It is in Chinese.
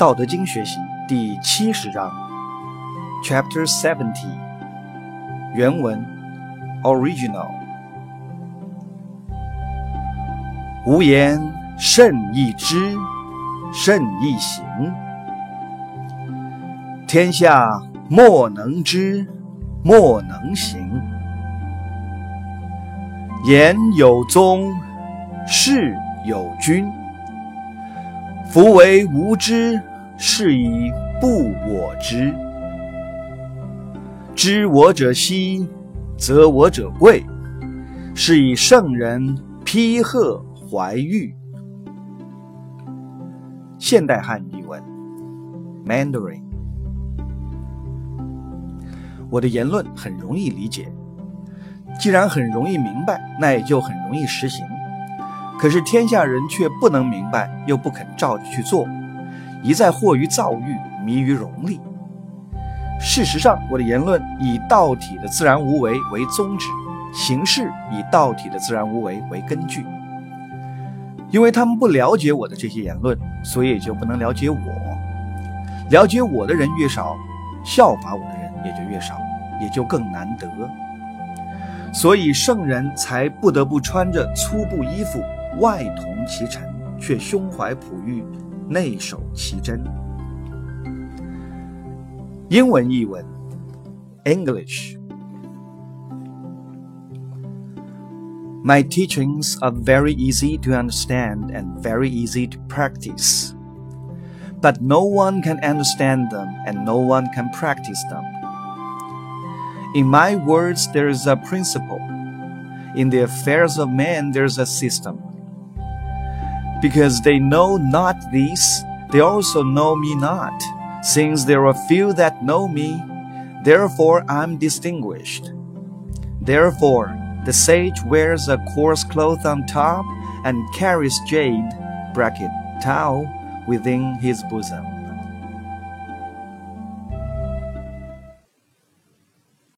道德经学习第七十章，Chapter Seventy，原文，Original。无言胜义知，胜义行。天下莫能知，莫能行。言有宗，事有君。夫为无知，是以不我知。知我者希，则我者贵。是以圣人批贺。怀玉，现代汉语文，Mandarin。我的言论很容易理解，既然很容易明白，那也就很容易实行。可是天下人却不能明白，又不肯照着去做，一再惑于造欲，迷于荣利。事实上，我的言论以道体的自然无为为宗旨，行事以道体的自然无为为根据。因为他们不了解我的这些言论，所以也就不能了解我。了解我的人越少，效法我的人也就越少，也就更难得。所以圣人才不得不穿着粗布衣服，外同其尘，却胸怀璞玉，内守其真。英文译文：English。My teachings are very easy to understand and very easy to practice. But no one can understand them and no one can practice them. In my words, there is a principle. In the affairs of men, there is a system. Because they know not this, they also know me not. Since there are few that know me, therefore I'm distinguished. Therefore, the sage wears a coarse cloth on top and carries jade bracket towel within his bosom.